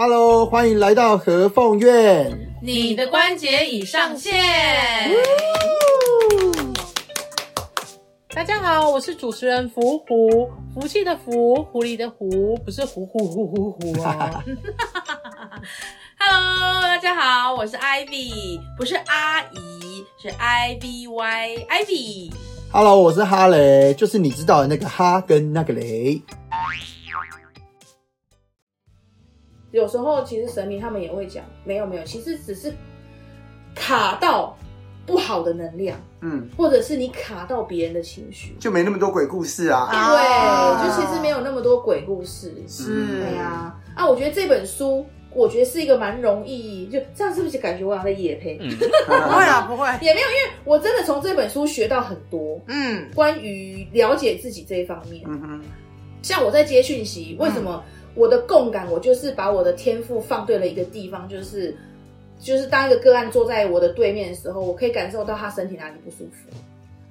Hello，欢迎来到和凤院。你的关节已上线。大家好，我是主持人福虎，福气的福，狐狸的狐，不是虎虎虎虎虎哦。Hello，大家好，我是 Ivy，不是阿姨，是 I V Y Ivy。Hello，我是哈雷，就是你知道的那个哈跟那个雷。有时候其实神明他们也会讲，没有没有，其实只是卡到不好的能量，嗯，或者是你卡到别人的情绪，就没那么多鬼故事啊。对，就其实没有那么多鬼故事。是，对呀，啊，我觉得这本书，我觉得是一个蛮容易，就这样是不是感觉我好像在野配？嗯，不会啊，不会，也没有，因为我真的从这本书学到很多，嗯，关于了解自己这一方面。嗯哼，像我在接讯息，为什么？我的共感，我就是把我的天赋放对了一个地方，就是就是当一个个案坐在我的对面的时候，我可以感受到他身体哪里不舒服。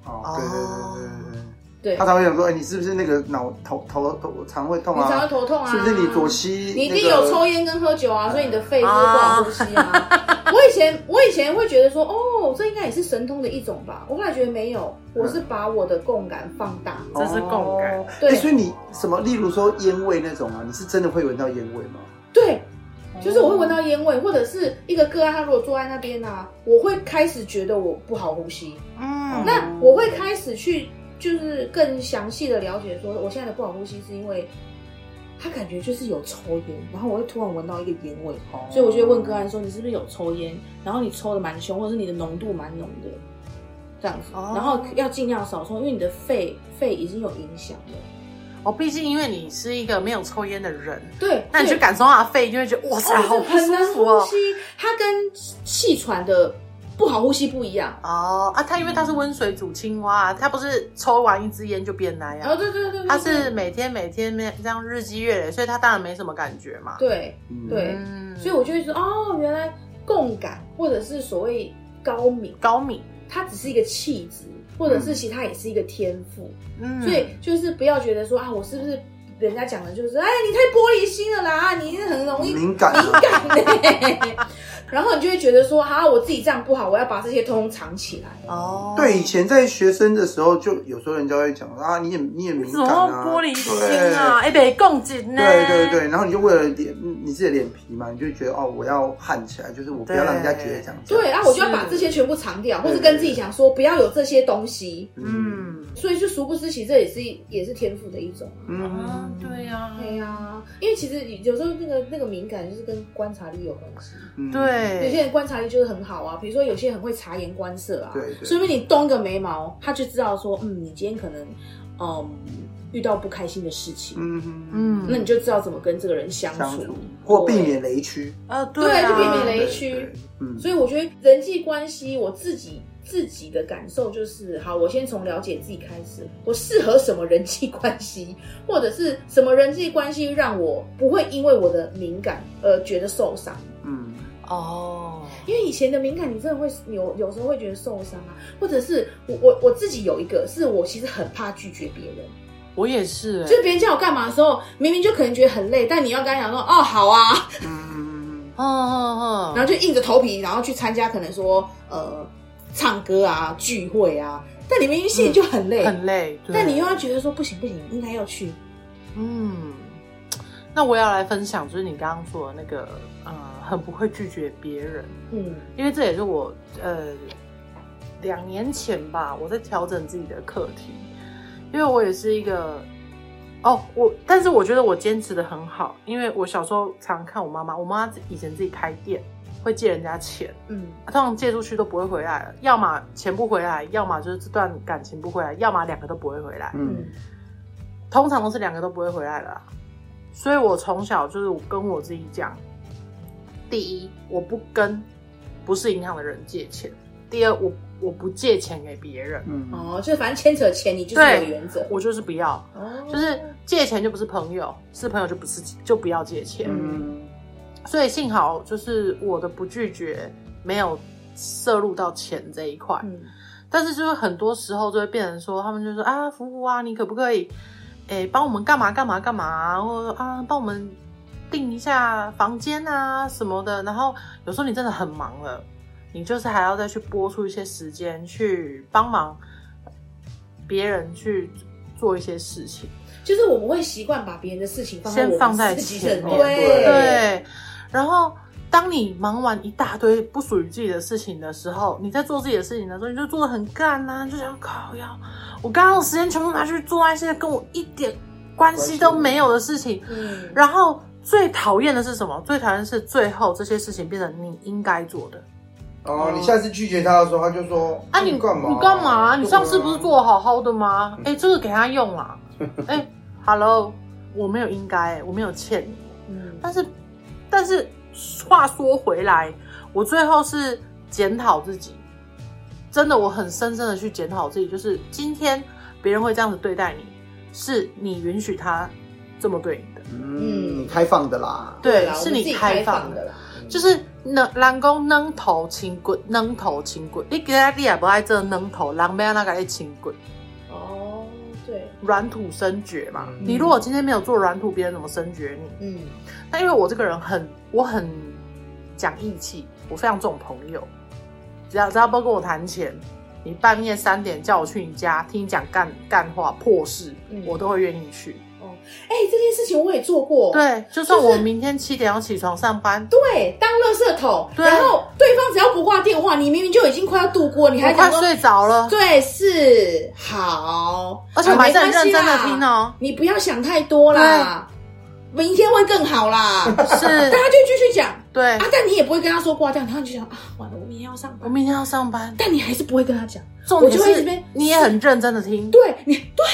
哦，对对对对对。对，他才会想说：“哎、欸，你是不是那个脑头头头常会痛啊？你常会头痛啊？是不是你左膝、那个？你一定有抽烟跟喝酒啊，所以你的肺是不好呼吸啊。我以前我以前会觉得说，哦，这应该也是神通的一种吧。我后来觉得没有，我是把我的共感放大，这是共感。对、欸，所以你什么，例如说烟味那种啊，你是真的会闻到烟味吗？对，就是我会闻到烟味，或者是一个个案，他如果坐在那边啊，我会开始觉得我不好呼吸。嗯，那我会开始去。就是更详细的了解，说我现在的不好呼吸是因为他感觉就是有抽烟，然后我会突然闻到一个烟味，所以我就会问个案说，你是不是有抽烟？然后你抽的蛮凶，或者是你的浓度蛮浓的，这样子，然后要尽量少抽，因为你的肺肺已经有影响了。哦，毕竟因为你是一个没有抽烟的人，对，那你去感受他的肺，就会觉得哇塞，好不舒服哦。它跟气喘的。不好呼吸不一样。哦啊，他因为他是温水煮青蛙，他不是抽完一支烟就变那样。哦，对对对，对，他是每天每天这样日积月累，所以他当然没什么感觉嘛。对对、嗯，所以我就会说，哦，原来共感或者是所谓高敏，高敏，它只是一个气质，或者是其他也是一个天赋。嗯，所以就是不要觉得说啊，我是不是人家讲的就是，哎，你太玻璃心了啦，你很容易敏感敏感嘞。然后你就会觉得说，哈，我自己这样不好，我要把这些通通藏起来。哦，对，以前在学生的时候，就有时候人家会讲啊，你也你也敏感啊，玻璃心啊，哎，得共情呢。对对对，然后你就为了脸你自己的脸皮嘛，你就觉得哦，我要焊起来，就是我不要让人家觉得这样子。对，然后我就要把这些全部藏掉，或是跟自己讲说，不要有这些东西。嗯，所以就殊不知，其实这也是也是天赋的一种。嗯，对呀，对呀，因为其实有时候那个那个敏感就是跟观察力有关系。对。有些人观察力就是很好啊，比如说有些人很会察言观色啊，对，对，所以你动一个眉毛，他就知道说，嗯，你今天可能，嗯，遇到不开心的事情，嗯嗯，那你就知道怎么跟这个人相处，相处或避免雷区啊，对，就避免雷区。嗯，所以我觉得人际关系，我自己自己的感受就是，好，我先从了解自己开始，我适合什么人际关系，或者是什么人际关系让我不会因为我的敏感而觉得受伤，嗯。哦，因为以前的敏感，你真的会有有时候会觉得受伤啊，或者是我我我自己有一个，是我其实很怕拒绝别人。我也是、欸，就别人叫我干嘛的时候，明明就可能觉得很累，但你要跟他讲说，哦，好啊，嗯嗯嗯，嗯，然后就硬着头皮，然后去参加可能说呃唱歌啊聚会啊，但你明明心里就很累，嗯、很累，但你又要觉得说不行不行，应该要去。嗯，那我要来分享，就是你刚刚说的那个，呃。很不会拒绝别人，嗯，因为这也是我呃两年前吧，我在调整自己的课题，因为我也是一个哦，我但是我觉得我坚持的很好，因为我小时候常常看我妈妈，我妈妈以前自己开店会借人家钱，嗯，通常借出去都不会回来了，要么钱不回来，要么就是这段感情不回来，要么两个都不会回来，嗯，通常都是两个都不会回来了，所以我从小就是跟我自己讲。第一，我不跟不是银行的人借钱。第二，我我不借钱给别人。嗯哦，就是反正牵扯钱，你就是有原则。我就是不要，哦，就是借钱就不是朋友，是朋友就不是就不要借钱。嗯，所以幸好就是我的不拒绝没有摄入到钱这一块。嗯，但是就是很多时候就会变成说，他们就说啊，福福啊，你可不可以，哎，帮我们干嘛干嘛干嘛，或者啊，帮我们。订一下房间啊什么的。然后有时候你真的很忙了，你就是还要再去拨出一些时间去帮忙别人去做一些事情。就是我们会习惯把别人的事情放先放在前面，对对。然后当你忙完一大堆不属于自己的事情的时候，你在做自己的事情的时候，你就做的很干呐、啊，就想靠腰，我刚刚的时间全部拿去做那些跟我一点关系都没有的事情。嗯。然后最讨厌的是什么？最讨厌的是最后这些事情变成你应该做的。哦，你下次拒绝他的时候，他就说：“啊，你干嘛？你干嘛？你上次不是做的好好的吗？哎、欸，这个给他用啊。哎、欸。” Hello，我没有应该，我没有欠你。嗯，但是，但是话说回来，我最后是检讨自己，真的，我很深深的去检讨自己，就是今天别人会这样子对待你，是你允许他这么对你的。嗯，你开放的啦。对，是你开放的啦。就是能人讲能头轻骨，能头轻骨，你给他你也不爱这软土，人没有那个爱深骨。软土生掘嘛，嗯、你如果今天没有做软土，别人怎么生掘你？嗯，那因为我这个人很，我很讲义气，我非常重朋友，只要只要不跟我谈钱，你半夜三点叫我去你家听你讲干干话破事，嗯、我都会愿意去。哎、欸，这件事情我也做过。对，就算我明天七点要起床上班，对，当垃圾桶。然后对方只要不挂电话，你明明就已经快要度过，你还快睡着了。对，是好，而且我还是很认真的听哦。你不要想太多啦，明天会更好啦。是，大家就继续讲。对啊，但你也不会跟他说挂掉，然后你就想啊，完了，我明天要上班，我明天要上班，但你还是不会跟他讲。重点是，你也很认真的听。对你，对。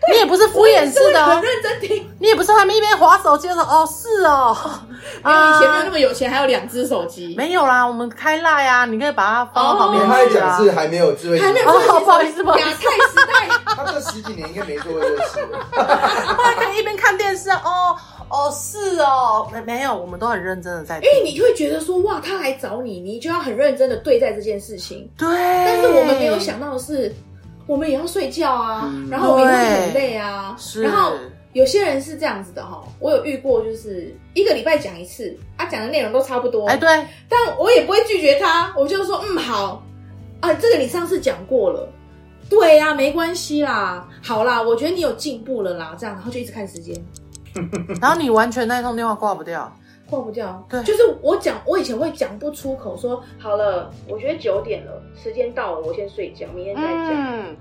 你也不是敷衍式的，很认真听。你也不是他们一边划手机的时候，哦，是哦，因为以前没有那么有钱，还有两只手机。没有啦，我们开 Line 啊，你可以把它放到旁边。他讲是还没有智慧，还没有智慧，不好意思，不好意思，太时代。他这十几年应该没做过这个事。后来可以一边看电视，哦哦，是哦，没没有，我们都很认真的在。因为你会觉得说，哇，他来找你，你就要很认真的对待这件事情。对。但是我们没有想到的是。我们也要睡觉啊，嗯、然后我们也会很累啊。然后有些人是这样子的哈，我有遇过，就是一个礼拜讲一次，他、啊、讲的内容都差不多。哎，对，但我也不会拒绝他，我就说嗯好。啊，这个你上次讲过了，对呀、啊，没关系啦，好啦，我觉得你有进步了啦，这样，然后就一直看时间，然后你完全那一通电话挂不掉。挂不掉，对，就是我讲，我以前会讲不出口说，说好了，我觉得九点了，时间到了，我先睡觉，明天再讲。嗯，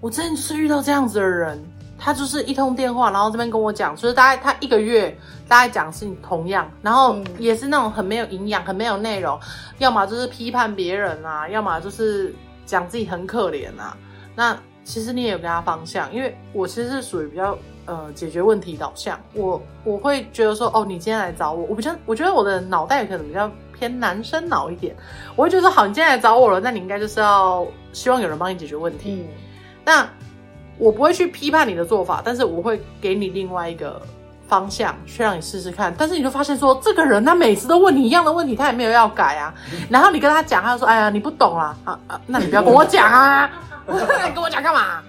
我真的是遇到这样子的人，他就是一通电话，然后这边跟我讲，就是大概他一个月大概讲事情同样，然后也是那种很没有营养、很没有内容，要么就是批判别人啊，要么就是讲自己很可怜啊。那其实你也有给他方向，因为我其实是属于比较。呃，解决问题导向，我我会觉得说，哦，你今天来找我，我比较，我觉得我的脑袋可能比较偏男生脑一点，我会觉得说，好，你今天来找我了，那你应该就是要希望有人帮你解决问题。嗯，那我不会去批判你的做法，但是我会给你另外一个方向，去让你试试看。但是你就发现说，这个人他每次都问你一样的问题，他也没有要改啊。然后你跟他讲，他就说，哎呀，你不懂啦，啊啊，那你不要跟我讲啊，你跟我讲干嘛？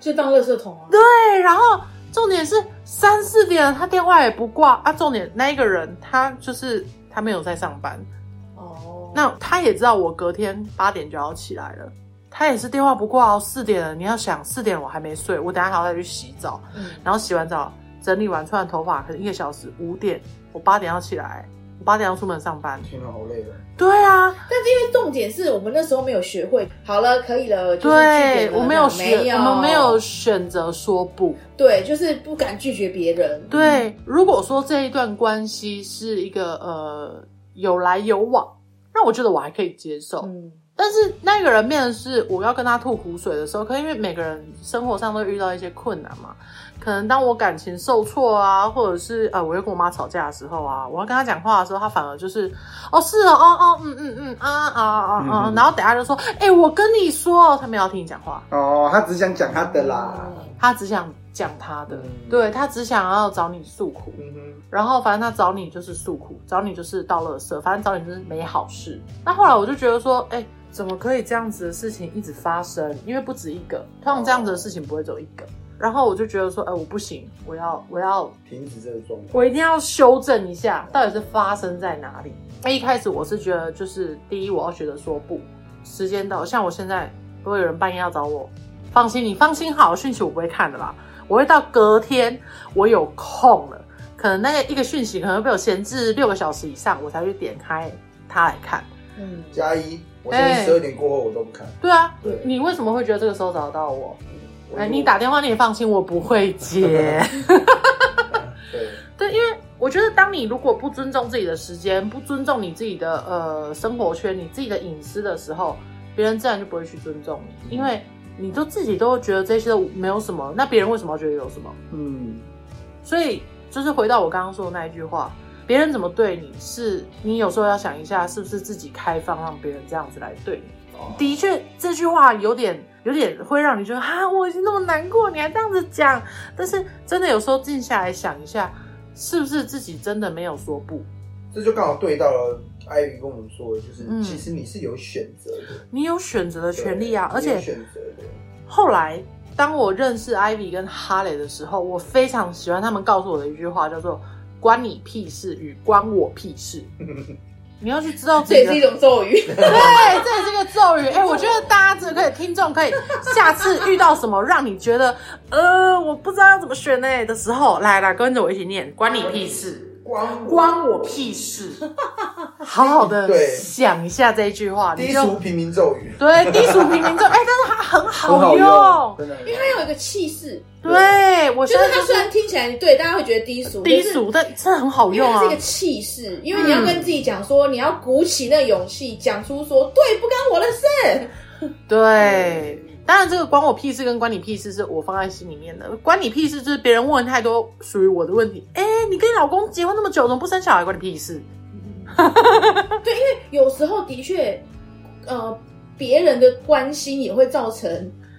就当垃圾桶啊！对，然后重点是三四点他电话也不挂啊。重点那一个人他就是他没有在上班哦，那他也知道我隔天八点就要起来了，他也是电话不挂哦。四点了，你要想四点我还没睡，我等下还要再去洗澡，嗯，然后洗完澡整理完，吹完头发，可能一个小时，五点我八点要起来。八点要出门上班，天啊，好累了。对啊，但是因为重点是我们那时候没有学会。好了，可以了。就是、对，我没有学，没有我们没有选择说不。对，就是不敢拒绝别人。对，嗯、如果说这一段关系是一个呃有来有往，那我觉得我还可以接受。嗯，但是那个人面的是我要跟他吐苦水的时候，可能因为每个人生活上都遇到一些困难嘛。可能当我感情受挫啊，或者是呃，我又跟我妈吵架的时候啊，我要跟她讲话的时候，她反而就是哦，是哦，哦哦，嗯嗯嗯，啊啊啊啊，然后等下就说，哎、欸，我跟你说，他没有要听你讲话哦，他只想讲他的啦，他只想讲他的，嗯、对他只想要找你诉苦，嗯哼，然后反正他找你就是诉苦，找你就是倒垃圾，反正找你就是没好事。那后来我就觉得说，哎、欸，怎么可以这样子的事情一直发生？因为不止一个，通常这样子的事情不会只有一个。然后我就觉得说，哎，我不行，我要我要停止这个状态，我一定要修正一下，到底是发生在哪里？那一开始我是觉得，就是第一，我要学着说不，时间到，像我现在，如果有人半夜要找我，放心，你放心好，讯息我不会看的啦，我会到隔天我有空了，可能那个一个讯息可能被我闲置六个小时以上，我才去点开它来看。嗯，加一，我现在十二点过后我都不看。对啊，对，你为什么会觉得这个时候找得到我？哎，你打电话你也放心，我不会接。对 对，因为我觉得，当你如果不尊重自己的时间，不尊重你自己的呃生活圈，你自己的隐私的时候，别人自然就不会去尊重你，因为你都自己都觉得这些都没有什么，那别人为什么要觉得有什么？嗯，所以就是回到我刚刚说的那一句话，别人怎么对你，是你有时候要想一下，是不是自己开放让别人这样子来对你？的确，这句话有点有点会让你觉得啊，我已经那么难过，你还这样子讲。但是真的有时候静下来想一下，是不是自己真的没有说不？这就刚好对到了 Ivy 跟我们说的，就是、嗯、其实你是有选择的，你有选择的权利啊。而且选择的。后来当我认识 Ivy 跟哈雷的时候，我非常喜欢他们告诉我的一句话，叫做“关你屁事”与“关我屁事”。你要去知道自己，这也是一种咒语。对，这也是一个咒语。哎、欸，我觉得大家这可以，听众可以下次遇到什么让你觉得呃，我不知道要怎么选呢的时候，来来跟着我一起念，关你屁事。关关我屁事！好好的想一下这一句话，低俗平民咒语。对，低俗平民咒，哎，但是它很好用，真的，因为它有一个气势。对，我觉得它虽然听起来对大家会觉得低俗，低俗，但真的很好用啊。它是一个气势，因为你要跟自己讲说，你要鼓起那个勇气，讲出说，对，不干我的事。对。当然，这个关我屁事跟关你屁事是我放在心里面的。关你屁事就是别人问太多属于我的问题。哎，你跟你老公结婚那么久，怎么不生小孩？关你屁事。对，因为有时候的确，呃，别人的关心也会造成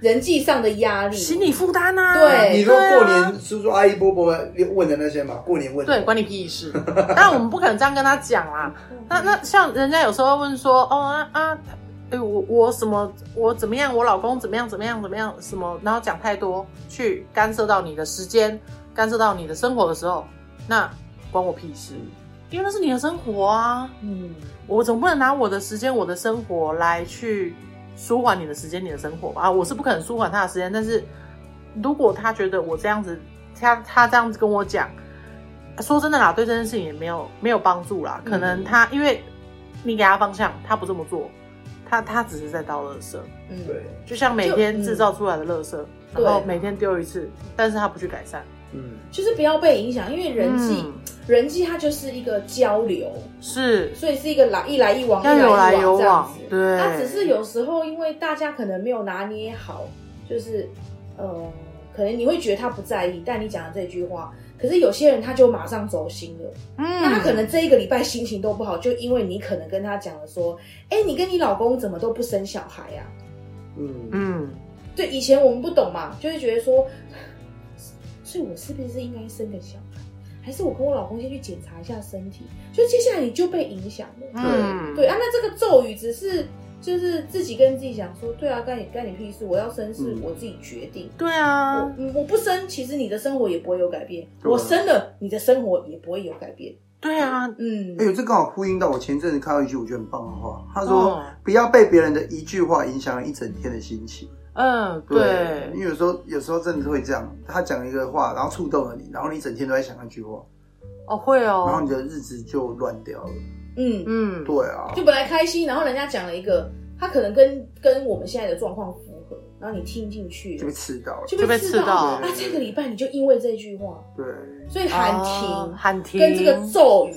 人际上的压力、心理负担啊。对，你说过年叔叔阿姨伯伯问的那些嘛，过年问的。对，关你屁事。当然，我们不可能这样跟他讲啦。那那像人家有时候问说，哦啊啊。哎，我我什么我怎么样？我老公怎么样？怎么样？怎么样？什么？然后讲太多，去干涉到你的时间，干涉到你的生活的时候，那关我屁事，因为那是你的生活啊。嗯，我总不能拿我的时间、我的生活来去舒缓你的时间、你的生活吧？啊，我是不可能舒缓他的时间。但是如果他觉得我这样子，他他这样子跟我讲，说真的啦，对这件事情也没有没有帮助啦。可能他、嗯、因为你给他方向，他不这么做。他他只是在倒垃圾，嗯，对，就像每天制造出来的垃圾，然后每天丢一次，但是他不去改善，嗯，就是不要被影响，因为人际，人际它就是一个交流，是，所以是一个来一来一往，要有来有往这样子，对，它只是有时候因为大家可能没有拿捏好，就是，呃，可能你会觉得他不在意，但你讲的这句话。可是有些人他就马上走心了，嗯，那他可能这一个礼拜心情都不好，就因为你可能跟他讲了说，哎、欸，你跟你老公怎么都不生小孩呀？嗯。嗯，对，以前我们不懂嘛，就会觉得说，所以我是不是应该生个小孩，还是我跟我老公先去检查一下身体？就接下来你就被影响了，嗯，对啊，那这个咒语只是。就是自己跟自己讲说，对啊，干你干你屁事！我要生是我自己决定。对啊，我我不生，其实你的生活也不会有改变。我生了，你的生活也不会有改变。对啊，嗯。哎呦，这刚好呼应到我前阵子看到一句我觉得很棒的话，他说：“不要被别人的一句话影响了一整天的心情。”嗯，对。因为有时候有时候真的是会这样，他讲一个话，然后触动了你，然后你整天都在想那句话。哦，会哦。然后你的日子就乱掉了。嗯。嗯，对啊，就本来开心，然后人家讲了一个，他可能跟跟我们现在的状况符合，然后你听进去就被刺到了，就被刺到了。那这个礼拜你就因为这句话，对，所以喊停，喊停，跟这个咒语。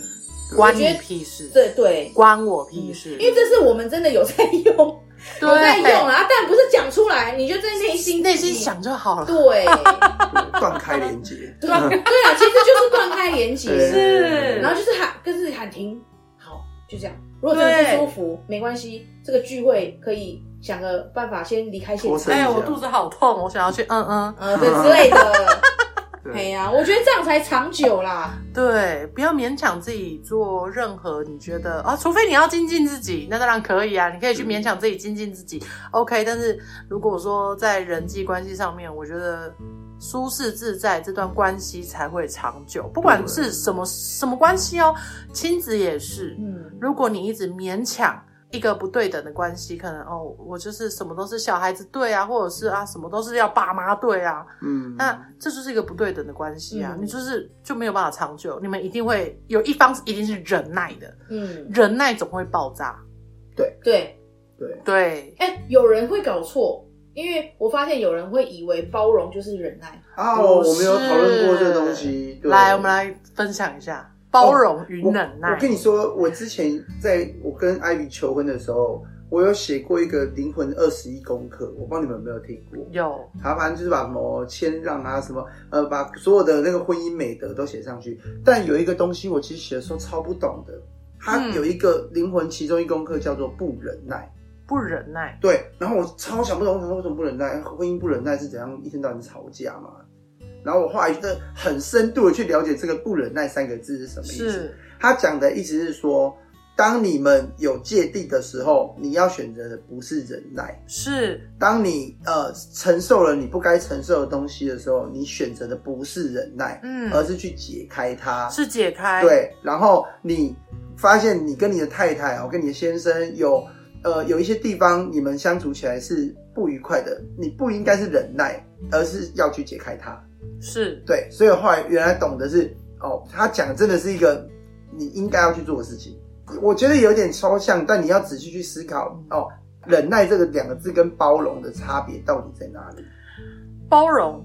关你屁事，对对，关我屁事，因为这是我们真的有在用，有在用啊，但不是讲出来，你就在内心内心想就好了，对，断开连接，对啊，对啊，其实就是断开连接，是，然后就是喊，跟自己喊停，好，就这样。如果真的不舒服，没关系，这个聚会可以想个办法先离开现场。哎呀，我肚子好痛，我想要去嗯嗯。嗯对之类的。对呀、啊，我觉得这样才长久啦。对，不要勉强自己做任何你觉得啊，除非你要精进自己，那当然可以啊，你可以去勉强自己精进自己、嗯、，OK。但是如果说在人际关系上面，我觉得舒适自在，这段关系才会长久。不管是什么什么关系哦，亲子也是。嗯，如果你一直勉强。一个不对等的关系，可能哦，我就是什么都是小孩子对啊，或者是啊，什么都是要爸妈对啊，嗯，那这就是一个不对等的关系啊，嗯、你就是就没有办法长久，你们一定会有一方一定是忍耐的，嗯，忍耐总会爆炸，对。对。对。对，哎、欸，有人会搞错，因为我发现有人会以为包容就是忍耐。啊，我没有讨论过这个东西，来，我们来分享一下。包容与忍耐、哦我。我跟你说，我之前在我跟艾比求婚的时候，我有写过一个灵魂二十一功课，我不知道你们有没有听过？有。他反正就是把什么谦让啊，什么呃，把所有的那个婚姻美德都写上去。但有一个东西，我其实写的时候超不懂的。他有一个灵魂其中一功课叫做不忍耐。不忍耐。对。然后我超想不懂，我说为什么不忍耐？婚姻不忍耐是怎样？一天到晚吵架嘛？然后我后来觉得很深度的去了解这个“不忍耐”三个字是什么意思。是他讲的意思是说，当你们有芥蒂的时候，你要选择的不是忍耐。是。当你呃承受了你不该承受的东西的时候，你选择的不是忍耐，嗯，而是去解开它。是解开。对。然后你发现你跟你的太太哦，跟你的先生有呃有一些地方你们相处起来是不愉快的，你不应该是忍耐，而是要去解开它。是对，所以后来原来懂得是，哦，他讲真的是一个你应该要去做的事情。我觉得有点抽象，但你要仔细去思考，哦，忍耐这个两个字跟包容的差别到底在哪里？包容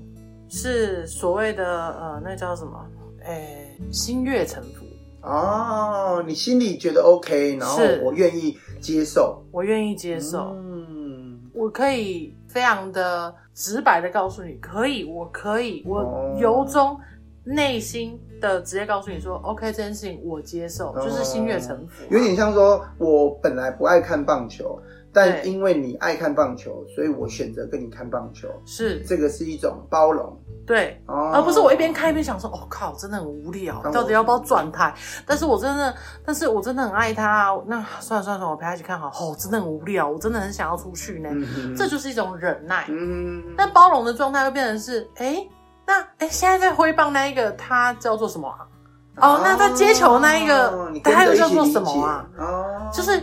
是所谓的呃，那叫什么？诶，心悦诚服。哦，你心里觉得 OK，然后我愿意接受，我愿意接受，嗯，我可以。非常的直白的告诉你，可以，我可以，我由衷内心的直接告诉你说，OK，这件事情我接受，哦、就是心悦诚服。有点像说，我本来不爱看棒球，但因为你爱看棒球，所以我选择跟你看棒球。是，这个是一种包容。对，哦、而不是我一边看一边想说，哦靠，真的很无聊，到底要不要转台？但是我真的，但是我真的很爱他，那算了算了算了，我陪他一起看好。哦，真的很无聊，我真的很想要出去呢。嗯、这就是一种忍耐。嗯哼，但包容的状态会变成是，哎，那哎，现在在挥棒那一个，他叫做什么啊？哦，哦那在接球那一个，他又叫做什么啊？哦，就是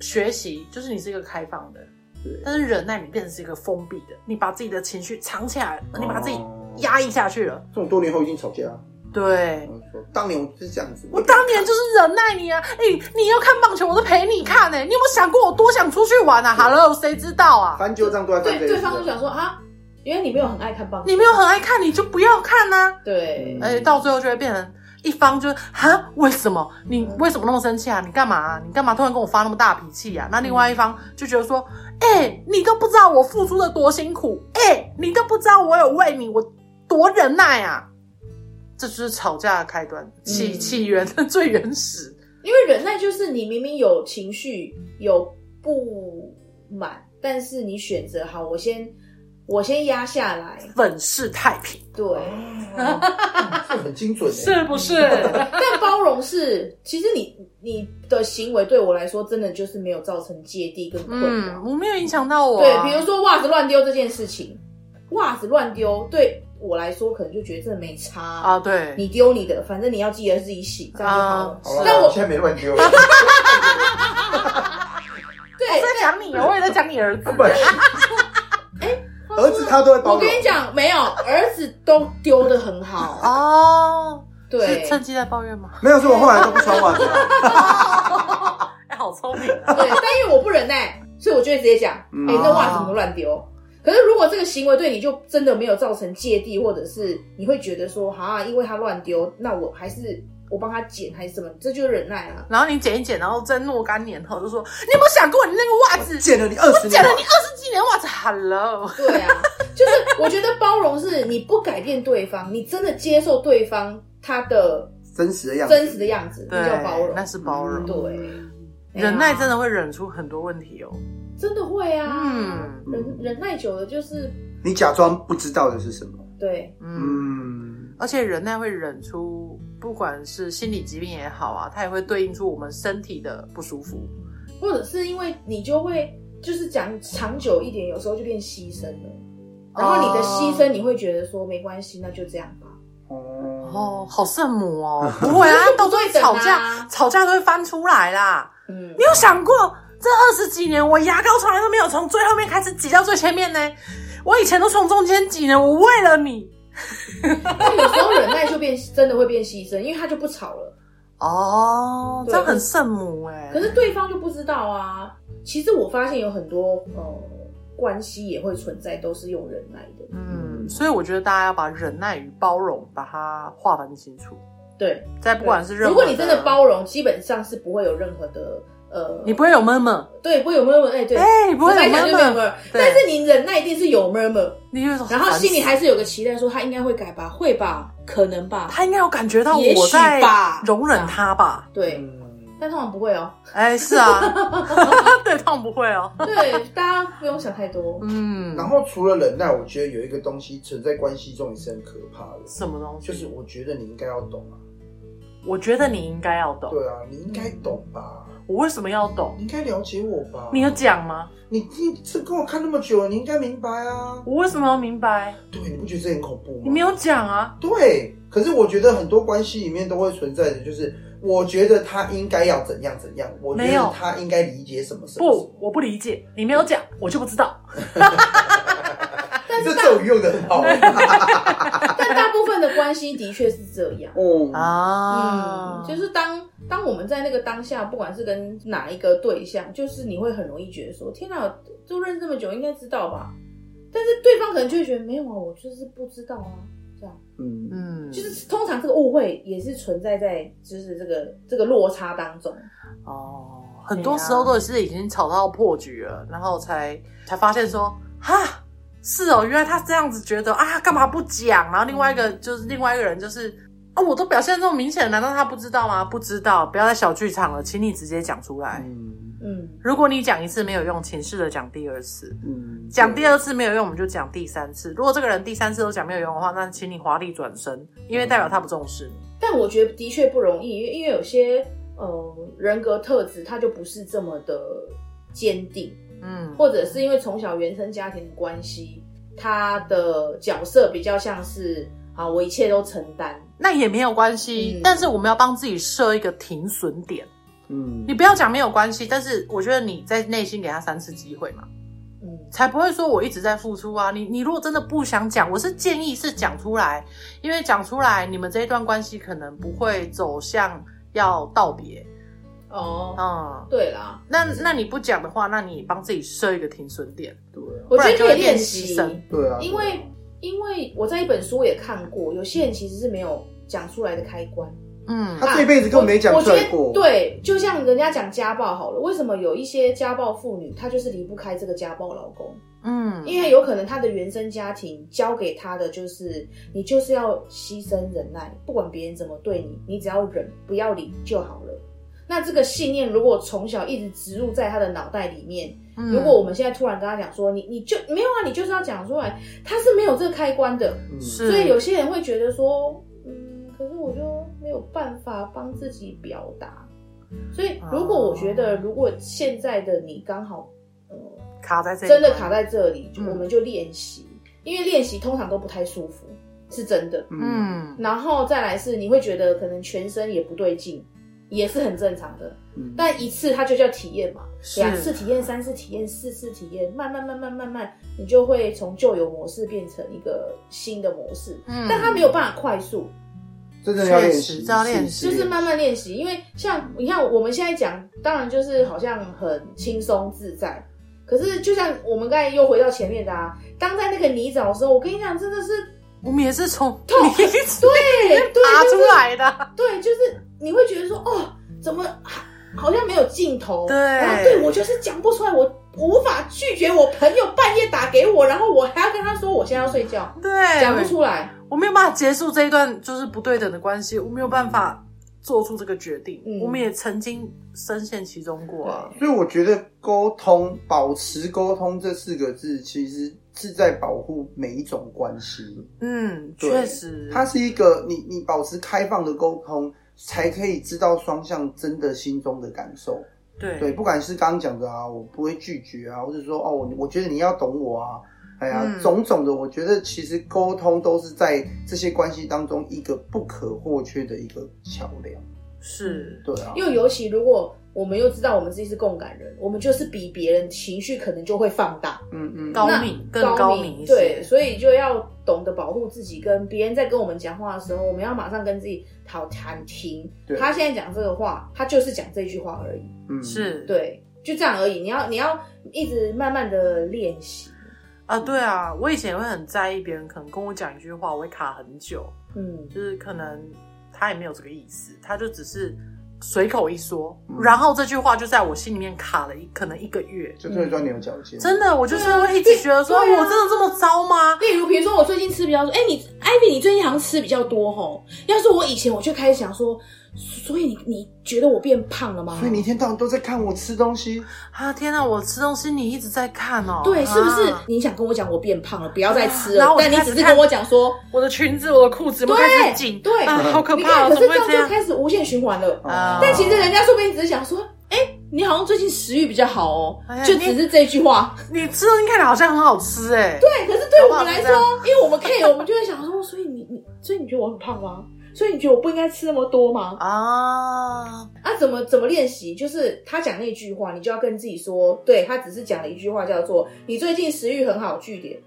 学习，就是你是一个开放的，对但是忍耐你变成是一个封闭的，你把自己的情绪藏起来，你把自己。压抑下去了，这种多年后已经吵架。对，当年我就是这样子，我当年就是忍耐你啊！哎、欸，你要看棒球，我都陪你看呢、欸。你有没有想过我多想出去玩啊？Hello，谁知道啊？翻旧账都在翻。对，对方就想说啊，因为你没有很爱看棒球，你没有很爱看，你就不要看啊。对，而且到最后就会变成一方就哈，为什么你为什么那么生气啊？你干嘛啊？你干嘛突然跟我发那么大脾气啊？那另外一方就觉得说，哎、欸，你都不知道我付出的多辛苦，哎、欸，你都不知道我有为你我。多忍耐啊！这就是吵架的开端，起起源的最原始。因为忍耐就是你明明有情绪，有不满，但是你选择好，我先我先压下来，粉饰太平。对，这很精准，是不是？但包容是，其实你你的行为对我来说，真的就是没有造成芥蒂跟困扰，嗯，我没有影响到我。对，比如说袜子乱丢这件事情，袜子乱丢，对。我来说，可能就觉得这没差啊。对，你丢你的，反正你要记得自己洗，这样就好了。但我现在没乱丢。对，我在讲你，我也在讲你儿子。哎，儿子他都会包。我跟你讲，没有，儿子都丢的很好哦。对，趁机在抱怨吗？没有，是我后来都不穿袜子。哎，好聪明。对，但因为我不忍耐，所以我就会直接讲，哎，这袜子怎么乱丢？可是，如果这个行为对你就真的没有造成芥蒂，或者是你会觉得说，啊，因为他乱丢，那我还是我帮他剪还是什么，这就是忍耐啊。然后你剪一剪，然后在若干年后就说，你有没有想过，你那个袜子？剪了你二十年，捡了你二十几年袜子，Hello。对啊，就是我觉得包容是你不改变对方，你真的接受对方他的 真实的样子，真实的样子，那叫包容，那是包容。对，忍耐真的会忍出很多问题哦。真的会啊，嗯，忍忍耐久了就是你假装不知道的是什么？对，嗯，而且忍耐会忍出，不管是心理疾病也好啊，它也会对应出我们身体的不舒服，或者是因为你就会就是讲长久一点，有时候就变牺牲了，然后你的牺牲你会觉得说没关系，那就这样吧。哦哦，好圣母哦，不会啊，到最后吵架吵架都会翻出来啦。嗯，你有想过这二十几年我牙膏从来都没有从最后面开始挤到最前面呢？我以前都从中间挤呢，我为了你。那有时候忍耐就变，真的会变牺牲，因为他就不吵了。哦，这样很圣母哎。可是对方就不知道啊。其实我发现有很多呃关系也会存在，都是用忍耐的。嗯，所以我觉得大家要把忍耐与包容把它划分清楚。对，在不管是任何，如果你真的包容，基本上是不会有任何的。呃，你不会有 murmur，对，不会有 murmur，哎，对，哎，不会有 murmur，但是你忍耐一定是有 murmur，你然后心里还是有个期待，说他应该会改吧，会吧，可能吧，他应该有感觉到我在容忍他吧，对，但通常不会哦，哎，是啊，对，通常不会哦，对，大家不用想太多，嗯，然后除了忍耐，我觉得有一个东西存在关系中也是很可怕的，什么东西？就是我觉得你应该要懂啊，我觉得你应该要懂，对啊，你应该懂吧。我为什么要懂？你应该了解我吧？你有讲吗？你你这跟我看那么久了，你应该明白啊！我为什么要明白？对，你不觉得这很恐怖吗？你没有讲啊？对，可是我觉得很多关系里面都会存在的，就是我觉得他应该要怎样怎样，我觉得他应该理解什么什么。不，我不理解，你没有讲，我就不知道。这咒语用的很好。但大部分的关系的确是这样。哦啊，嗯，就是当。当我们在那个当下，不管是跟哪一个对象，就是你会很容易觉得说：“天哪，都认识这么久，应该知道吧？”但是对方可能就会觉得没有啊，我就是不知道啊，这样，嗯嗯，就是通常这个误会也是存在在就是这个这个落差当中。哦，很多时候都是已经吵到破局了，然后才才发现说：“哈，是哦，原来他这样子觉得啊，干嘛不讲？”然后另外一个就是另外一个人就是。啊、我都表现这么明显，难道他不知道吗？不知道，不要在小剧场了，请你直接讲出来。嗯嗯，如果你讲一次没有用，请试着讲第二次。嗯，讲第二次没有用，我们就讲第三次。如果这个人第三次都讲没有用的话，那请你华丽转身，因为代表他不重视你。但我觉得的确不容易，因为因为有些呃人格特质，他就不是这么的坚定。嗯，或者是因为从小原生家庭的关系，他的角色比较像是啊，我一切都承担。那也没有关系，嗯、但是我们要帮自己设一个停损点。嗯，你不要讲没有关系，但是我觉得你在内心给他三次机会嘛，嗯，才不会说我一直在付出啊。你你如果真的不想讲，我是建议是讲出来，因为讲出来，你们这一段关系可能不会走向要道别。哦，嗯，对啦，那那你不讲的话，那你帮自己设一个停损点。对，我觉得可以练习。对啊，因为。因为我在一本书也看过，有些人其实是没有讲出来的开关。嗯，他这辈子根本没讲出来过。对，就像人家讲家暴好了，为什么有一些家暴妇女，她就是离不开这个家暴老公？嗯，因为有可能她的原生家庭教给她的就是，你就是要牺牲忍耐，不管别人怎么对你，你只要忍，不要理就好了。那这个信念如果从小一直植入在他的脑袋里面，嗯、如果我们现在突然跟他讲说，你你就没有啊，你就是要讲出来，他是没有这个开关的，是。所以有些人会觉得说，嗯，可是我就没有办法帮自己表达。所以如果我觉得，如果现在的你刚好，呃，卡在这里，真的卡在这里，我们就练习，嗯、因为练习通常都不太舒服，是真的，嗯，然后再来是你会觉得可能全身也不对劲。也是很正常的，嗯、但一次它就叫体验嘛，两次体验、三次体验、四次体验，慢慢慢慢慢慢，你就会从旧有模式变成一个新的模式。嗯，但它没有办法快速，真的要练习，要练习，就是慢慢练习。因为像你看，我们现在讲，当然就是好像很轻松自在，可是就像我们刚才又回到前面的啊，当在那个泥沼的时候，我跟你讲，真的是我们也是从痛，对 对爬出来的，对，就是。你会觉得说哦，怎么好像没有尽头？对，然后对我就是讲不出来，我无法拒绝我朋友半夜打给我，然后我还要跟他说我现在要睡觉，对，讲不出来，我没有办法结束这一段就是不对等的关系，我没有办法做出这个决定。嗯，我们也曾经深陷其中过啊，所以我觉得沟通，保持沟通这四个字，其实是在保护每一种关系。嗯，确实，它是一个你你保持开放的沟通，才可以知道双向真的心中的感受。对对，不管是刚刚讲的啊，我不会拒绝啊，或者说哦，我我觉得你要懂我啊，哎呀，嗯、种种的，我觉得其实沟通都是在这些关系当中一个不可或缺的一个桥梁。是，对啊，因为尤其如果。我们又知道我们自己是共感人，我们就是比别人情绪可能就会放大，嗯嗯，高敏更高敏一些，对，所以就要懂得保护自己。跟别人在跟我们讲话的时候，我们要马上跟自己讨谈停。他现在讲这个话，他就是讲这句话而已，嗯，是对，就这样而已。你要你要一直慢慢的练习啊，对啊，我以前也会很在意别人可能跟我讲一句话，我会卡很久，嗯，就是可能他也没有这个意思，他就只是。随口一说，然后这句话就在我心里面卡了一可能一个月，就特别钻牛角尖。真的，我就是会一直觉得说，我真的这么糟吗？例如，比如说我最近吃比较多，哎，你 Ivy，你最近好像吃比较多吼。要是我以前，我就开始想说。所以你你觉得我变胖了吗？所以你一天到晚都在看我吃东西啊！天哪，我吃东西你一直在看哦。对，是不是你想跟我讲我变胖了，不要再吃了？然后但你只是跟我讲说我的裙子、我的裤子有没有开始紧？对，好可怕！可是这样就开始无限循环了。但其实人家说不定只是想说，哎，你好像最近食欲比较好哦，就只是这句话。你吃东西看起来好像很好吃哎。对，可是对我们来说，因为我们 care，我们就会想说，所以你你所以你觉得我很胖吗？所以你觉得我不应该吃那么多吗？啊啊！怎么怎么练习？就是他讲那句话，你就要跟自己说，对，他只是讲了一句话，叫做“你最近食欲很好”，句点，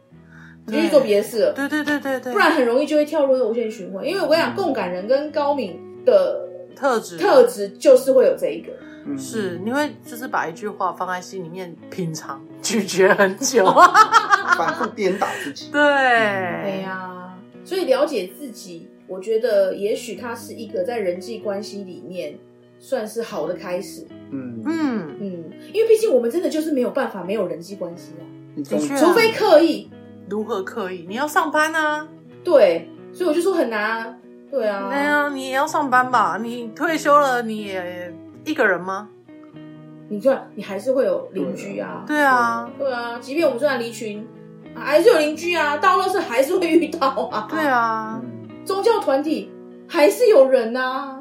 你就去做别的事了。对对对对对，不然很容易就会跳入那无限循环。因为我跟你讲，共感人跟高敏的特质特质就是会有这一个，是你会就是把一句话放在心里面品尝、咀嚼很久，反复鞭打自己。对，对呀，所以了解自己。我觉得也许它是一个在人际关系里面算是好的开始。嗯嗯嗯，因为毕竟我们真的就是没有办法没有人际关系啊，的确，除非刻意。如何刻意？你要上班啊。对，所以我就说很难啊。对啊。对啊，你也要上班吧？你退休了，你也一个人吗？你看，你还是会有邻居啊。对啊。对啊，即便我们虽然离群，还是有邻居啊。到乐事还是会遇到啊。对啊。宗教团体还是有人呐、啊，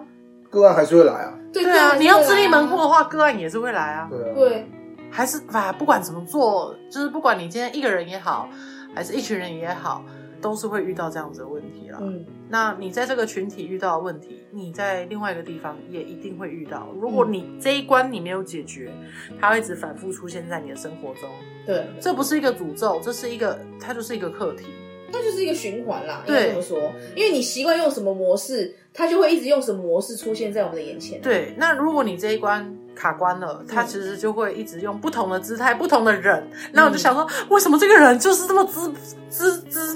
个案还是会来啊。对啊，你要自立门户的话，个案也是会来啊。对啊，对，还是啊，不管怎么做，就是不管你今天一个人也好，还是一群人也好，都是会遇到这样子的问题啦。嗯，那你在这个群体遇到的问题，你在另外一个地方也一定会遇到。如果你这一关你没有解决，它会一直反复出现在你的生活中。对，这不是一个诅咒，这是一个，它就是一个课题。它就是一个循环啦，应该这么说，因为你习惯用什么模式，它就会一直用什么模式出现在我们的眼前。对，那如果你这一关卡关了，它其实就会一直用不同的姿态、不同的人。那我就想说，为什么这个人就是这么滋滋滋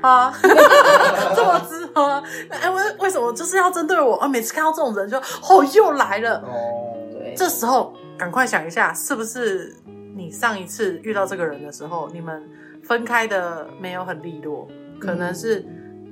啊，这么滋啊？哎，为为什么就是要针对我？啊，每次看到这种人就哦，又来了。哦，对，这时候赶快想一下，是不是你上一次遇到这个人的时候，你们？分开的没有很利落，可能是、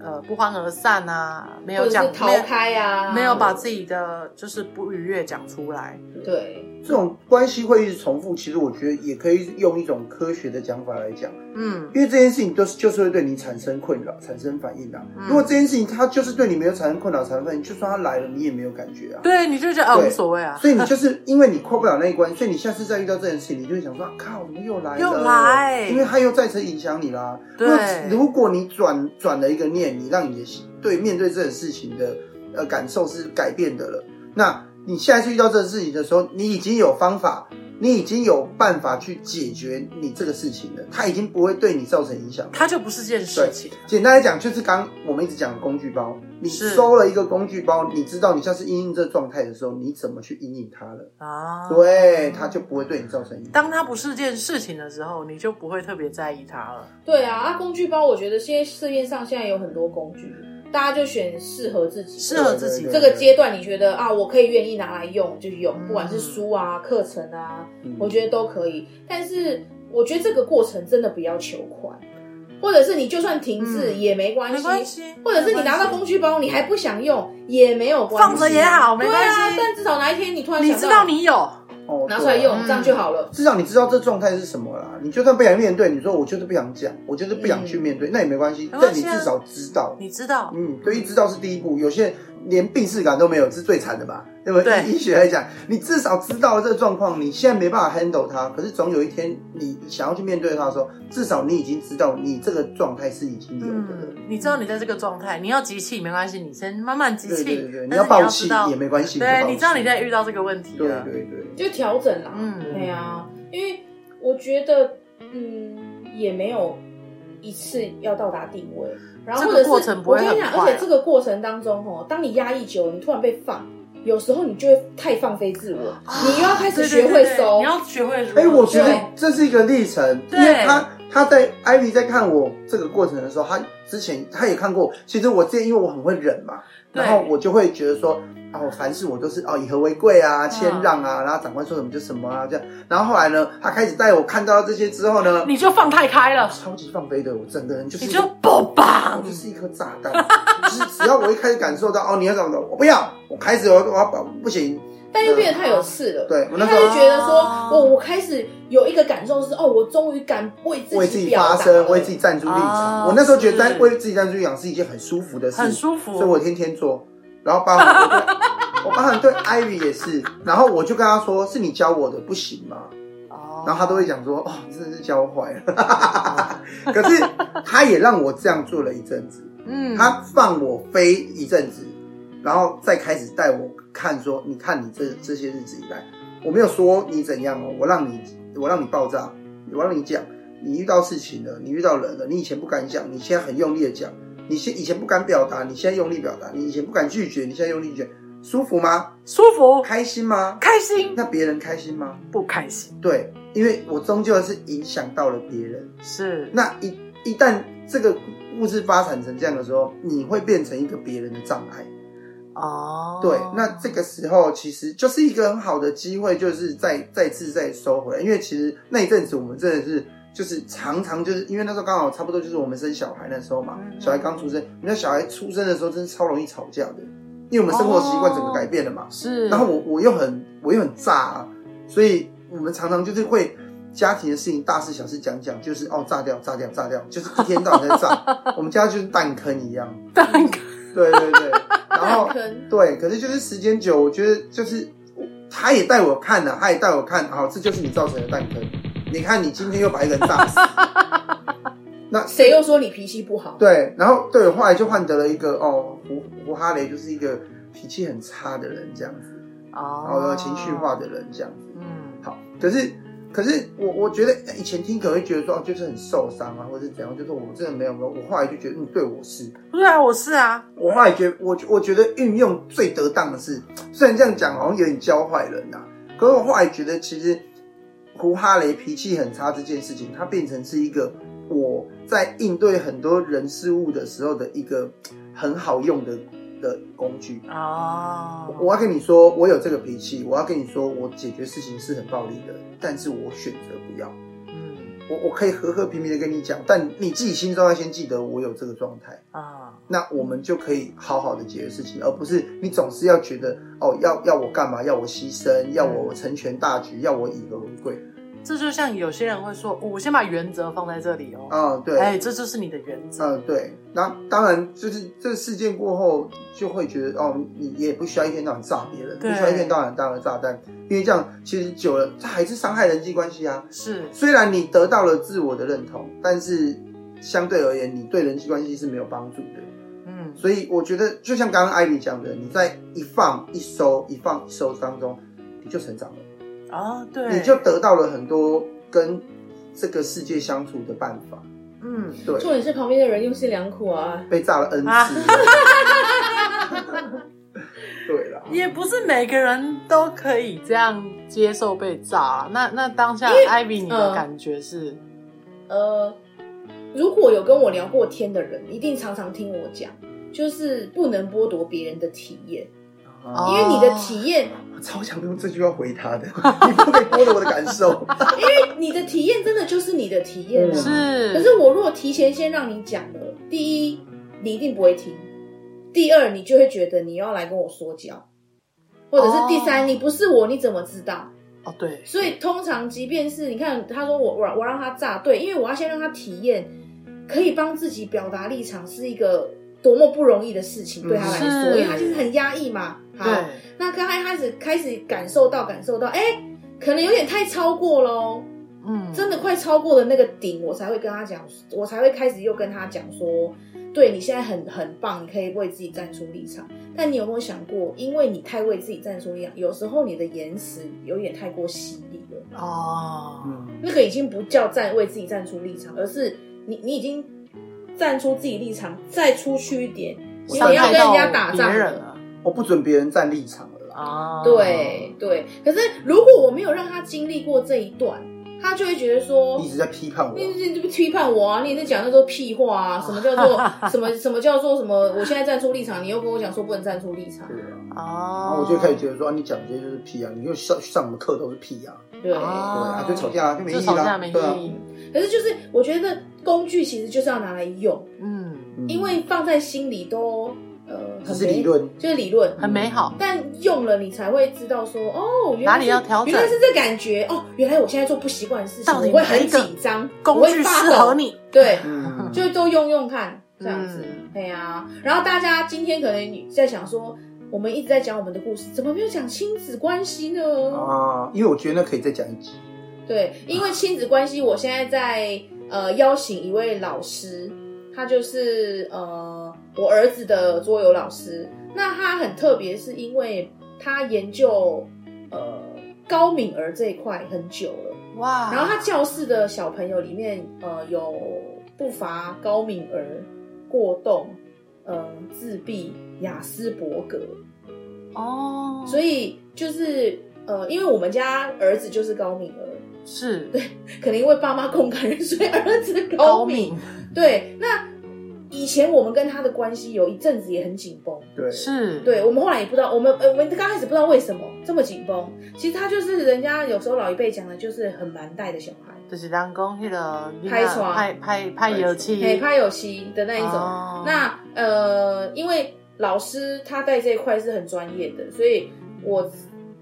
呃不欢而散啊，没有讲逃开啊，没有把自己的就是不愉悦讲出来，对。这种关系会一直重复，其实我觉得也可以用一种科学的讲法来讲，嗯，因为这件事情都是就是会对你产生困扰、产生反应的、啊。嗯、如果这件事情它就是对你没有产生困扰、产生反应，就算他来了，你也没有感觉啊。对，你就觉得啊无所谓啊。所以你就是因为你过不了那一关，所以你下次再遇到这件事情，你就会想说：靠，怎么又来了？又来，因为他又再次影响你啦。对，如果你转转了一个念，你让你的对面对这件事情的呃感受是改变的了，那。你下一次遇到这个事情的时候，你已经有方法，你已经有办法去解决你这个事情了，它已经不会对你造成影响，它就不是件事情。简单来讲，就是刚我们一直讲的工具包，你收了一个工具包，你知道你下次阴影这状态的时候，你怎么去阴影它了啊？对，它就不会对你造成影响。当它不是件事情的时候，你就不会特别在意它了。对啊，啊工具包，我觉得现在市面上现在有很多工具。大家就选适合自己，适合自己这个阶段，你觉得啊，我可以愿意拿来用就用，不管是书啊、课程啊，我觉得都可以。但是我觉得这个过程真的不要求快，或者是你就算停滞也没关系，或者是你拿到工具包你还不想用也没有关系，放着也好，没关系。但至少哪一天你突然你知道你有，哦，拿出来用，这样就好了。至少你知道这状态是什么啦。你就算不想面对，你说我就是不想讲，我就是不想去面对，那也没关系。但你至少知道，你知道，嗯，对，知道是第一步。有些人连病视感都没有，是最惨的吧？对不对？医学来讲，你至少知道了这个状况，你现在没办法 handle 它，可是总有一天你想要去面对它的时候，至少你已经知道你这个状态是已经有的。你知道你在这个状态，你要集气没关系，你先慢慢集气。对对对，你要爆气也没关系。对，你知道你在遇到这个问题。对对对，就调整啦。嗯，对啊，因为我觉得，嗯，也没有一次要到达定位，然后或者是我跟你讲，而且这个过程当中，哦，当你压抑久了，你突然被放。有时候你就会太放飞自我，你又要开始学会收，你要学会。哎，我觉得这是一个历程，因为他他在 Ivy 在看我这个过程的时候，他之前他也看过。其实我之前因为我很会忍嘛，然后我就会觉得说，哦，凡事我都是哦以和为贵啊，谦让啊，然后长官说什么就什么啊这样。然后后来呢，他开始带我看到这些之后呢，你就放太开了，超级放飞的，我整个人就是你就爆吧，我就是一颗炸弹。就是只要我一开始感受到哦，你要怎么的，我不要。我开始我我要不行，但又变得太有刺了。对，我那时候觉得说，我我开始有一个感受是，哦，我终于敢为为自己发声，为自己站出立场。我那时候觉得在为自己站出立场是一件很舒服的事，很舒服，所以我天天做。然后包含我包含对 Ivy 也是，然后我就跟他说，是你教我的，不行吗？然后他都会讲说，哦，你真的是教坏了。可是他也让我这样做了一阵子，嗯，他放我飞一阵子。然后再开始带我看，说，你看你这这些日子以来，我没有说你怎样哦，我让你我让你爆炸，我让你讲，你遇到事情了，你遇到人了，你以前不敢讲，你现在很用力的讲，你现以前不敢表达，你现在用力表达，你以前不敢拒绝，你现在用力拒绝，舒服吗？舒服。开心吗？开心。那别人开心吗？不开心。对，因为我终究是影响到了别人。是。那一一旦这个物质发展成这样的时候，你会变成一个别人的障碍。哦，对，那这个时候其实就是一个很好的机会，就是再再次再收回来，因为其实那一阵子我们真的是就是常常就是因为那时候刚好差不多就是我们生小孩那时候嘛，小孩刚出生，你看小孩出生的时候真是超容易吵架的，因为我们生活习惯整个改变了嘛，是，然后我我又很我又很炸啊，所以我们常常就是会家庭的事情大事小事讲讲，就是哦炸掉炸掉炸掉，就是一天到晚在炸，我们家就是弹坑一样，弹坑，对对对。然后对，可是就是时间久，我觉得就是他也带我看了，他也带我看，好，这就是你造成的弹坑。你看，你今天又把一个人炸死，那谁又说你脾气不好？对，然后对，后来就换得了一个哦，胡胡哈雷就是一个脾气很差的人这样子，哦，然后情绪化的人这样子，嗯，好，可是。可是我我觉得以前听可能会觉得说就是很受伤啊，或者是怎样，就是我真的没有没有。我后来就觉得嗯，对我是，对啊，我是啊。我后来觉得我我觉得运用最得当的是，虽然这样讲好像有点教坏人呐、啊，可是我后来觉得其实胡哈雷脾气很差这件事情，它变成是一个我在应对很多人事物的时候的一个很好用的。的工具哦，我要跟你说，我有这个脾气。我要跟你说，我解决事情是很暴力的，但是我选择不要。嗯，我我可以和和平平的跟你讲，但你自己心中要先记得我有这个状态啊。那我们就可以好好的解决事情，而不是你总是要觉得哦，要要我干嘛？要我牺牲？要我成全大局？要我以和为贵？这就像有些人会说，我先把原则放在这里哦。啊，对，哎，这就是你的原则。嗯，对。那当然，就是这个事件过后，就会觉得哦，你也不需要一天到晚炸别人，不需要一天到晚当个炸弹，因为这样其实久了，这还是伤害人际关系啊。是，虽然你得到了自我的认同，但是相对而言，你对人际关系是没有帮助的。嗯，所以我觉得，就像刚刚 Ivy 讲的，你在一放一收、一放一收当中，你就成长了。啊，对，你就得到了很多跟这个世界相处的办法。嗯，对。重点是旁边的人用心良苦啊，被炸了 N 次。啊、对了啦，也不是每个人都可以这样接受被炸。那那当下艾比你的感觉是？呃，呃，如果有跟我聊过天的人，一定常常听我讲，就是不能剥夺别人的体验。因为你的体验，我超想用这句话回他的，你不可以剥夺我的感受。因为你的体验真的就是你的体验啊。是。可是我如果提前先让你讲了，第一，你一定不会听；第二，你就会觉得你要来跟我说教；或者是第三，你不是我，你怎么知道？哦，对。所以通常，即便是你看，他说我我我让他炸，对，因为我要先让他体验，可以帮自己表达立场是一个多么不容易的事情，对他来说，因为他就是很压抑嘛。好，那刚刚开始开始感受到感受到，哎，可能有点太超过喽。嗯，真的快超过了那个顶，我才会跟他讲，我才会开始又跟他讲说，对，你现在很很棒，你可以为自己站出立场。但你有没有想过，因为你太为自己站出立场，有时候你的言辞有点太过犀利了哦。嗯，那个已经不叫站为自己站出立场，而是你你已经站出自己立场，再出去一点，你要跟人家打仗了。我不准别人站立场了啊！对对，可是如果我没有让他经历过这一段。他就会觉得说，一直在批判我，你你不批判我啊？你也在讲那都屁话啊？什么叫做 什么什么叫做什么？我现在站出立场，你又跟我讲说不能站出立场。对啊，我就开始觉得说，你讲这些就是屁啊！你又上上什么课都是屁啊？对啊，就吵架就没意义了。对啊，可是就是我觉得工具其实就是要拿来用，嗯，因为放在心里都。呃，只是理论，就是理论，很美好。但用了你才会知道说，哦，哪里要调整，原来是这感觉。哦，原来我现在做不习惯的事情，我会很紧张，工具适合你，对，就都用用看，这样子。对呀。然后大家今天可能你在想说，我们一直在讲我们的故事，怎么没有讲亲子关系呢？啊，因为我觉得那可以再讲一集。对，因为亲子关系，我现在在呃邀请一位老师，他就是呃。我儿子的桌游老师，那他很特别，是因为他研究呃高敏儿这一块很久了哇。然后他教室的小朋友里面，呃，有不乏高敏儿、过动、呃自闭、雅斯伯格哦。所以就是呃，因为我们家儿子就是高敏儿，是对，可能因为爸妈共感人，所以儿子高敏。对，那。以前我们跟他的关系有一阵子也很紧绷，对，是，对，我们后来也不知道，我们呃，我们刚开始不知道为什么这么紧绷。其实他就是人家有时候老一辈讲的，就是很蛮带的小孩，就是当公那个拍床、拍拍拍游戏、拍游戏的那一种。哦、那呃，因为老师他在这一块是很专业的，所以我。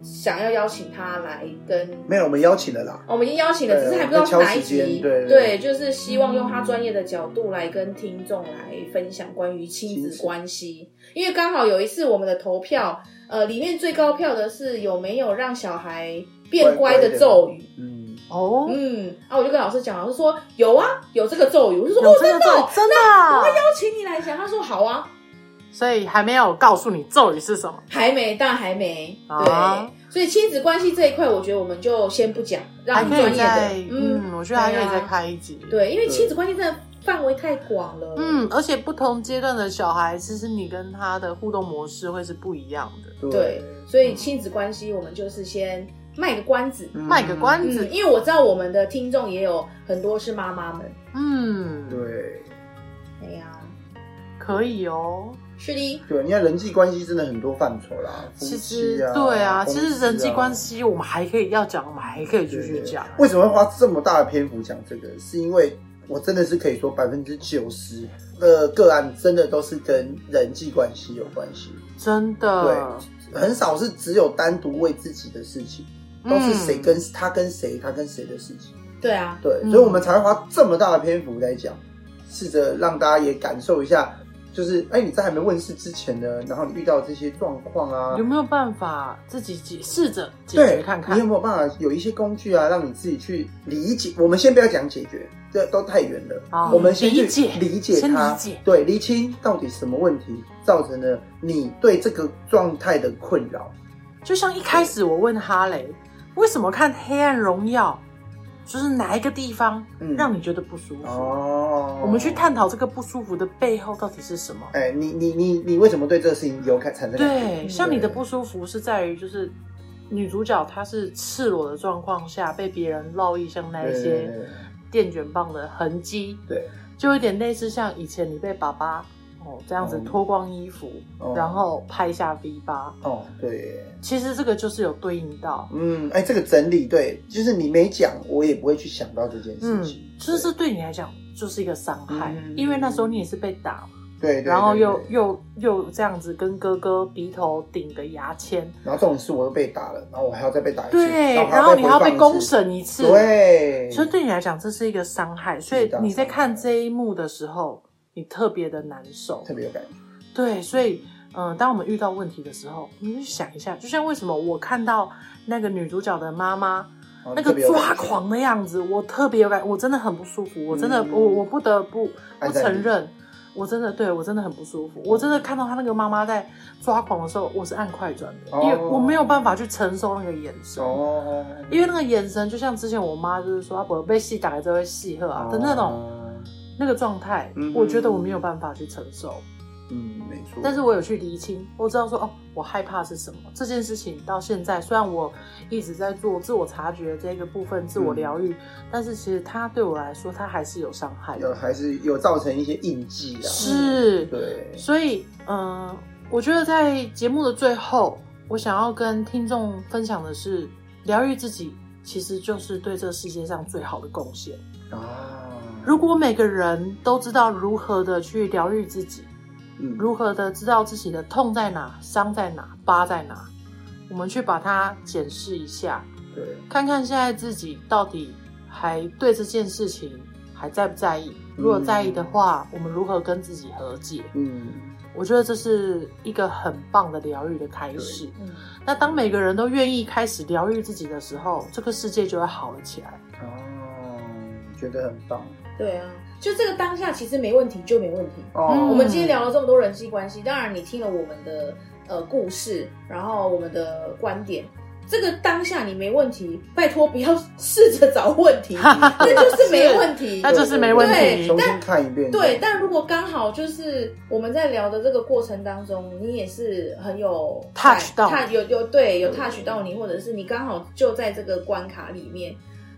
想要邀请他来跟没有，我们邀请了啦。我们已经邀请了，只是还不知道是哪一集。对，对，就是希望用他专业的角度来跟听众来分享关于亲子关系。因为刚好有一次我们的投票，呃，里面最高票的是有没有让小孩变乖的咒语。嗯，哦，嗯，啊，我就跟老师讲，老师说有啊，有这个咒语。我就说哦，真的，真的，我会邀请你来讲。他说好啊。所以还没有告诉你咒语是什么？还没，但还没。对，所以亲子关系这一块，我觉得我们就先不讲，让专业的。嗯，我觉得还可以再开一集。对，因为亲子关系真的范围太广了。嗯，而且不同阶段的小孩，其实你跟他的互动模式会是不一样的。对，所以亲子关系，我们就是先卖个关子，卖个关子。因为我知道我们的听众也有很多是妈妈们。嗯，对。哎呀，可以哦。是的，对，你看人际关系真的很多范畴啦。其实，对啊，其实人际关系我们还可以要讲，我们还可以继续讲。为什么会花这么大的篇幅讲这个？是因为我真的是可以说百分之九十的个案真的都是跟人际关系有关系，真的。对，很少是只有单独为自己的事情，都是谁跟他跟谁，他跟谁的事情。对啊，对，所以我们才会花这么大的篇幅来讲，试着让大家也感受一下。就是，哎，你在还没问世之前呢，然后你遇到这些状况啊，有没有办法自己解试着解决看看？你有没有办法有一些工具啊，让你自己去理解？我们先不要讲解决，这都太远了。哦、我们先去理解理解它，解对，厘清到底什么问题造成了你对这个状态的困扰。就像一开始我问哈雷，为什么看《黑暗荣耀》？就是哪一个地方让你觉得不舒服？哦，我们去探讨这个不舒服的背后到底是什么？哎，你你你你为什么对这个事情有产生？对，像你的不舒服是在于，就是女主角她是赤裸的状况下被别人烙印，像那一些电卷棒的痕迹，对，就有点类似像以前你被爸爸。哦，这样子脱光衣服，哦、然后拍下 V 八。哦，对，其实这个就是有对应到。嗯，哎，这个整理对，就是你没讲，我也不会去想到这件事情。嗯，就是对你来讲就是一个伤害，嗯、因为那时候你也是被打嘛。对，对，对，对，然后又又又这样子跟哥哥鼻头顶个牙签，然后这种事我又被打了，然后我还要再被打一次，对，然后你还要被公审一次，对，所以对你来讲这是一个伤害，所以你在看这一幕的时候，你特别的难受，特别有感觉，对，所以嗯、呃，当我们遇到问题的时候，你去想一下，就像为什么我看到那个女主角的妈妈。那个抓狂的样子，我特别有感，我真的很不舒服。我真的，嗯、我我不得不不承认，我真的对我真的很不舒服。我真的看到她那个妈妈在抓狂的时候，我是按快转的，哦，因为我没有办法去承受那个眼神。哦，因为那个眼神就像之前我妈就是说，我被戏打来就会戏喝啊的那种，哦、那个状态，嗯，我觉得我没有办法去承受。嗯，没错。但是我有去厘清，我知道说哦，我害怕是什么。这件事情到现在，虽然我一直在做自我察觉这个部分，自我疗愈，嗯，但是其实它对我来说，它还是有伤害的，有还是有造成一些印记啊。是，对。所以，嗯，呃，我觉得在节目的最后，我想要跟听众分享的是，疗愈自己其实就是对这个世界上最好的贡献啊。如果每个人都知道如何的去疗愈自己。如何的知道自己的痛在哪、伤在哪、疤在哪？我们去把它检视一下，对，看看现在自己到底还对这件事情还在不在意？如果在意的话，我们如何跟自己和解？嗯，我觉得这是一个很棒的疗愈的开始。嗯，那当每个人都愿意开始疗愈自己的时候，这个世界就会好了起来。哦，觉得很棒。对啊。就这个当下其实没问题，就没问题。哦，我们今天聊了这么多人际关系，当然你听了我们的呃故事，然后我们的观点，这个当下你没问题，拜托不要试着找问题，那就是没问题，那就是没问题。重新看一遍。对，但如果刚好就是我们在聊的这个过程当中，你也是很有 touch 到，有有对有 touch 到你，或者是你刚好就在这个关卡里面，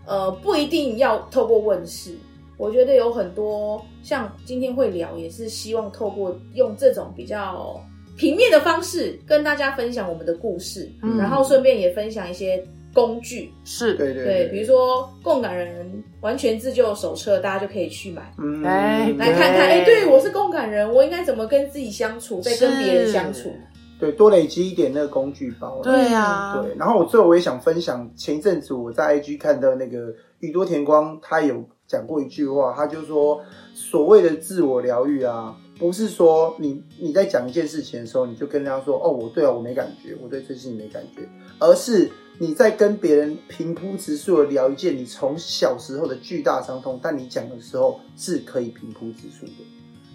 呃，不一定要透过问事。我觉得有很多像今天会聊，也是希望透过用这种比较平面的方式跟大家分享我们的故事，嗯、然后顺便也分享一些工具，是。对对对，比如说共感人完全自救手册，大家就可以去买，嗯，来来看看，哎，对我是共感人，我应该怎么跟自己相处，再跟别人相处，对，多累积一点那个工具包，对呀、啊，对，然后我最后我也想分享，前一阵子我在 IG 看到那个宇多田光，他有。讲过一句话，他就说，所谓的自我疗愈啊，不是说你你在讲一件事情的时候，你就跟人家说，哦，我对啊，我没感觉，我对这事情没感觉，而是你在跟别人平铺直述的聊一件你从小时候的巨大伤痛，但你讲的时候是可以平铺直述的，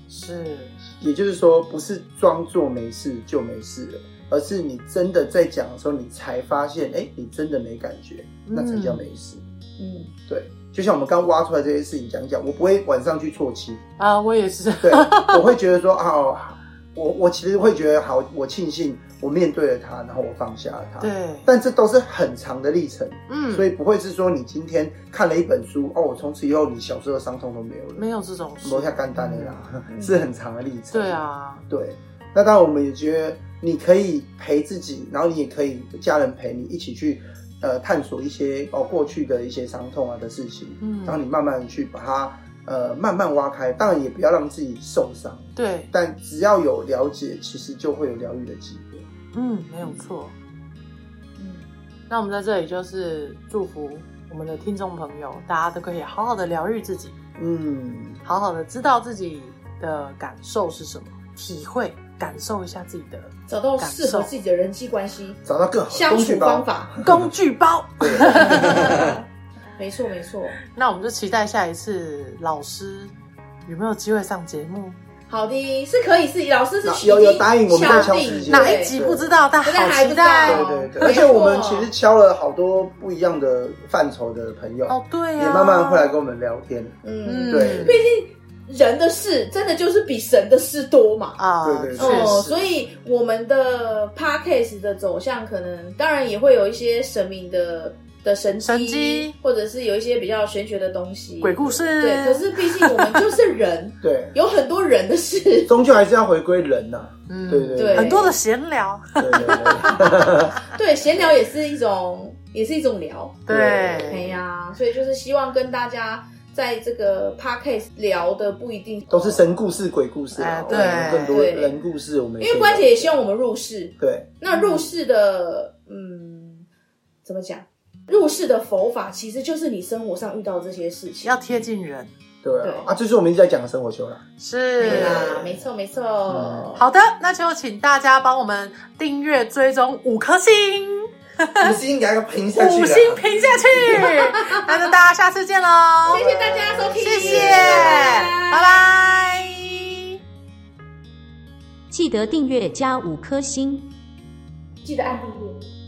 是，也就是说，不是装作没事就没事了，而是你真的在讲的时候，你才发现，哎，你真的没感觉，那才叫没事，嗯，对。就像我们刚挖出来这些事情讲讲，我不会晚上去啜泣啊，我也是。对，我会觉得说啊，我我其实会觉得好，我庆幸我面对了他，然后我放下了他。对，但这都是很长的历程，嗯，所以不会是说你今天看了一本书哦，我从此以后你小时候的伤痛都没有了，没有这种事，没太简单的啦，是很长的历程。对啊，对。那当然，我们也觉得你可以陪自己，然后你也可以家人陪你一起去。呃，探索一些哦过去的一些伤痛啊的事情，嗯，然后你慢慢去把它呃慢慢挖开，当然也不要让自己受伤，对，但只要有了解，其实就会有疗愈的机会，嗯，没有错，嗯，那我们在这里就是祝福我们的听众朋友，大家都可以好好的疗愈自己，嗯，好好的知道自己的感受是什么，体会。感受一下自己的，找到适合自己的人际关系，找到更好相处方法，工具包。没错没错，那我们就期待下一次老师有没有机会上节目。好的，是可以是老师是有有答应我们在敲时间，哪一集不知道，但好期待。对对对，而且我们其实敲了好多不一样的范畴的朋友哦，对，也慢慢会来跟我们聊天。嗯，对，毕竟。人的事真的就是比神的事多嘛？啊，对对对，哦，所以我们的 podcast 的走向可能当然也会有一些神明的的神机，或者是有一些比较玄学的东西，鬼故事。对，可是毕竟我们就是人，对，有很多人的事，终究还是要回归人呐。嗯，对对对，很多的闲聊，对对 对，对，闲聊也是一种，也是一种聊。对，哎呀，所以就是希望跟大家。在这个 podcast 聊的不一定都是神故事、鬼故事啊，对，更多人故事我们。因为关姐也希望我们入世，对，那入世的，嗯，怎么讲？入世的佛法其实就是你生活上遇到的这些事情，要贴近人。对啊，啊，这是我们一直在讲的生活修了。是啊，没错没错。好的，那就请大家帮我们订阅、追踪五颗星，五星给它评下去，五星评下去。那就大家下次见喽！谢谢大家收听，谢谢，拜拜。记得订阅加五颗星，记得按订阅。